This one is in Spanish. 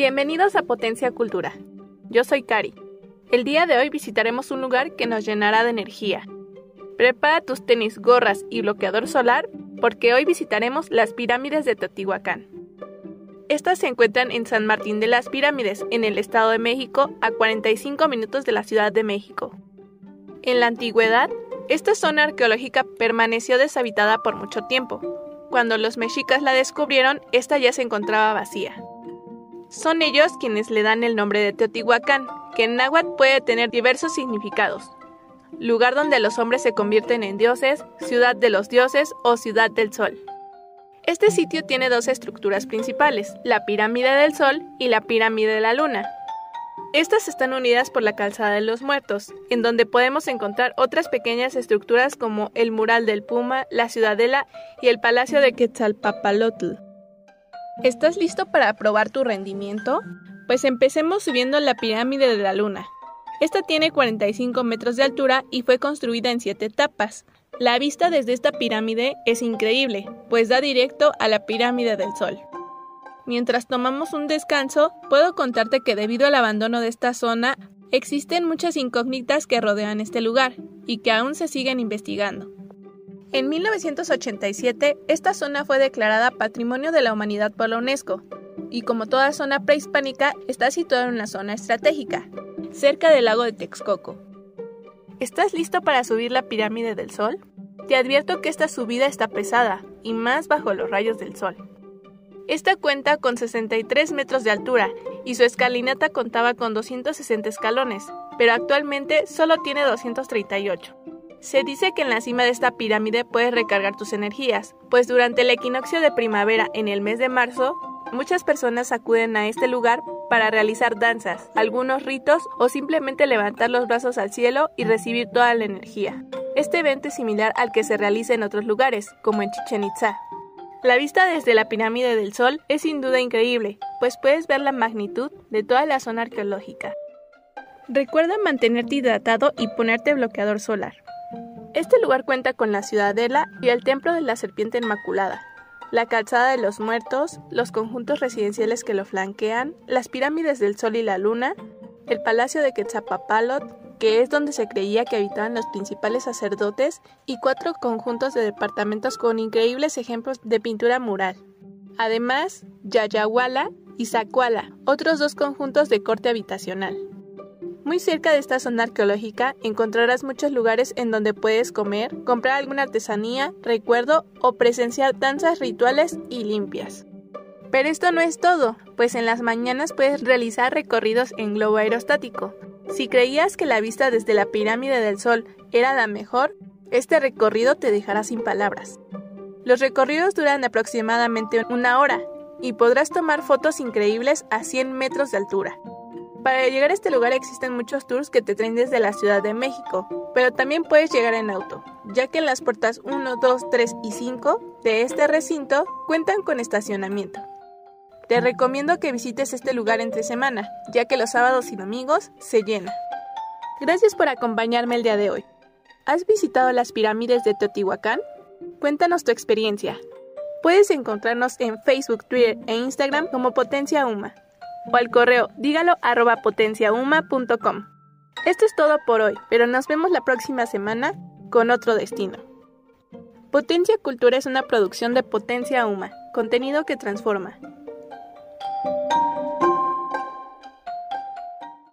Bienvenidos a Potencia Cultura. Yo soy Cari. El día de hoy visitaremos un lugar que nos llenará de energía. Prepara tus tenis, gorras y bloqueador solar porque hoy visitaremos las pirámides de Teotihuacán. Estas se encuentran en San Martín de las Pirámides, en el Estado de México, a 45 minutos de la Ciudad de México. En la antigüedad, esta zona arqueológica permaneció deshabitada por mucho tiempo. Cuando los mexicas la descubrieron, esta ya se encontraba vacía. Son ellos quienes le dan el nombre de Teotihuacán, que en náhuatl puede tener diversos significados. Lugar donde los hombres se convierten en dioses, ciudad de los dioses o ciudad del sol. Este sitio tiene dos estructuras principales, la pirámide del sol y la pirámide de la luna. Estas están unidas por la calzada de los muertos, en donde podemos encontrar otras pequeñas estructuras como el mural del puma, la ciudadela y el palacio de Quetzalpapalotl. ¿Estás listo para probar tu rendimiento? Pues empecemos subiendo la pirámide de la Luna. Esta tiene 45 metros de altura y fue construida en 7 etapas. La vista desde esta pirámide es increíble, pues da directo a la pirámide del Sol. Mientras tomamos un descanso, puedo contarte que debido al abandono de esta zona, existen muchas incógnitas que rodean este lugar y que aún se siguen investigando. En 1987, esta zona fue declarada Patrimonio de la Humanidad por la UNESCO, y como toda zona prehispánica, está situada en una zona estratégica, cerca del lago de Texcoco. ¿Estás listo para subir la pirámide del Sol? Te advierto que esta subida está pesada, y más bajo los rayos del sol. Esta cuenta con 63 metros de altura y su escalinata contaba con 260 escalones, pero actualmente solo tiene 238. Se dice que en la cima de esta pirámide puedes recargar tus energías, pues durante el equinoccio de primavera en el mes de marzo, muchas personas acuden a este lugar para realizar danzas, algunos ritos o simplemente levantar los brazos al cielo y recibir toda la energía. Este evento es similar al que se realiza en otros lugares, como en Chichen Itza. La vista desde la pirámide del Sol es sin duda increíble, pues puedes ver la magnitud de toda la zona arqueológica. Recuerda mantenerte hidratado y ponerte bloqueador solar. Este lugar cuenta con la ciudadela y el templo de la serpiente inmaculada, la calzada de los muertos, los conjuntos residenciales que lo flanquean, las pirámides del Sol y la Luna, el palacio de Quetzalpapalot, que es donde se creía que habitaban los principales sacerdotes, y cuatro conjuntos de departamentos con increíbles ejemplos de pintura mural. Además, Yayahuala y Zacuala, otros dos conjuntos de corte habitacional. Muy cerca de esta zona arqueológica encontrarás muchos lugares en donde puedes comer, comprar alguna artesanía, recuerdo o presenciar danzas rituales y limpias. Pero esto no es todo, pues en las mañanas puedes realizar recorridos en globo aerostático. Si creías que la vista desde la pirámide del Sol era la mejor, este recorrido te dejará sin palabras. Los recorridos duran aproximadamente una hora y podrás tomar fotos increíbles a 100 metros de altura. Para llegar a este lugar existen muchos tours que te traen desde la Ciudad de México, pero también puedes llegar en auto, ya que en las puertas 1, 2, 3 y 5 de este recinto cuentan con estacionamiento. Te recomiendo que visites este lugar entre semana, ya que los sábados y domingos se llena. Gracias por acompañarme el día de hoy. ¿Has visitado las pirámides de Teotihuacán? Cuéntanos tu experiencia. Puedes encontrarnos en Facebook, Twitter e Instagram como Potencia Uma o al correo dígalo arroba potenciauma.com. Esto es todo por hoy, pero nos vemos la próxima semana con otro destino. Potencia Cultura es una producción de Potencia Uma, contenido que transforma.